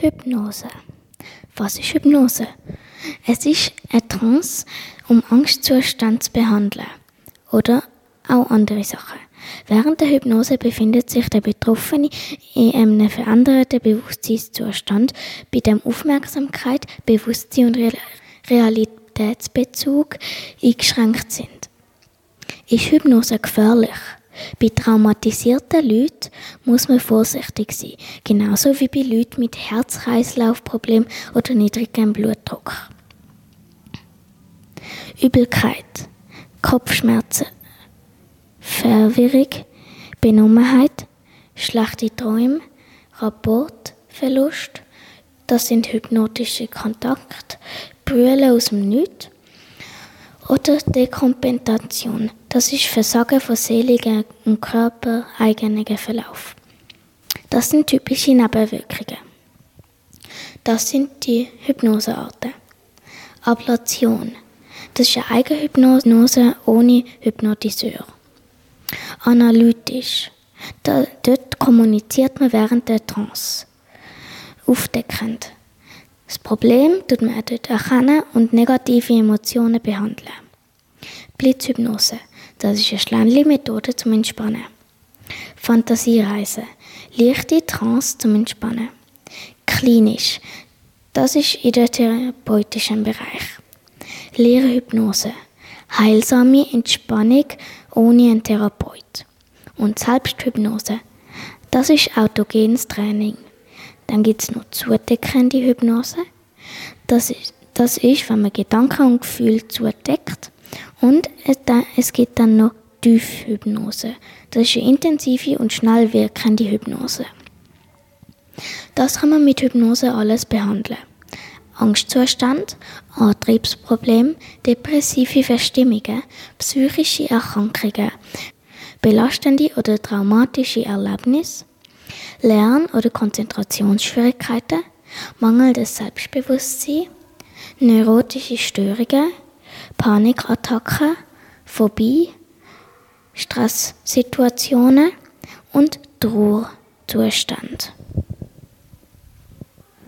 Hypnose. Was ist Hypnose? Es ist eine Trance, um Angstzustand zu behandeln. Oder auch andere Sachen. Während der Hypnose befindet sich der Betroffene in einem veränderten Bewusstseinszustand, bei dem Aufmerksamkeit, Bewusstsein und Realitätsbezug eingeschränkt sind. Ist Hypnose gefährlich? Bei traumatisierten Leuten muss man vorsichtig sein, genauso wie bei Leuten mit Herz-Kreislauf-Problemen oder niedrigem Blutdruck. Übelkeit, Kopfschmerzen, Verwirrung, Benommenheit, schlechte Träume, Rapportverlust, das sind hypnotische Kontakte, Brüllen aus dem Nichts oder Dekompensation, das ist Versagen von seeligen und körpereigenen Verlauf. Das sind typische Nebenwirkungen. Das sind die Hypnosearten. Ablation. Das ist eine Eigenhypnose ohne Hypnotiseur. Analytisch. Da, dort kommuniziert man während der Trance. Aufdeckend. Das Problem tut man dort erkennen und negative Emotionen behandeln. Blitzhypnose. Das ist eine schnelle Methode zum Entspannen. Fantasiereise. Leichte Trance zum Entspannen. Klinisch. Das ist in der therapeutischen Bereich. Lehrhypnose. Heilsame Entspannung ohne einen Therapeut. Und Selbsthypnose. Das ist autogenes Training. Dann gibt es noch zudeckende Hypnose. Das ist, das ist, wenn man Gedanken und Gefühle zudeckt und es gibt dann noch Tiefhypnose. Das ist eine intensive und schnell wirkende Hypnose. Das kann man mit Hypnose alles behandeln. Angstzustand, Antriebsproblem, depressive Verstimmungen, psychische Erkrankungen, belastende oder traumatische Erlebnisse, Lern- oder Konzentrationsschwierigkeiten, mangelndes Selbstbewusstsein, neurotische Störungen, Panikattacken, Phobie, Stresssituationen und Trauerzustand.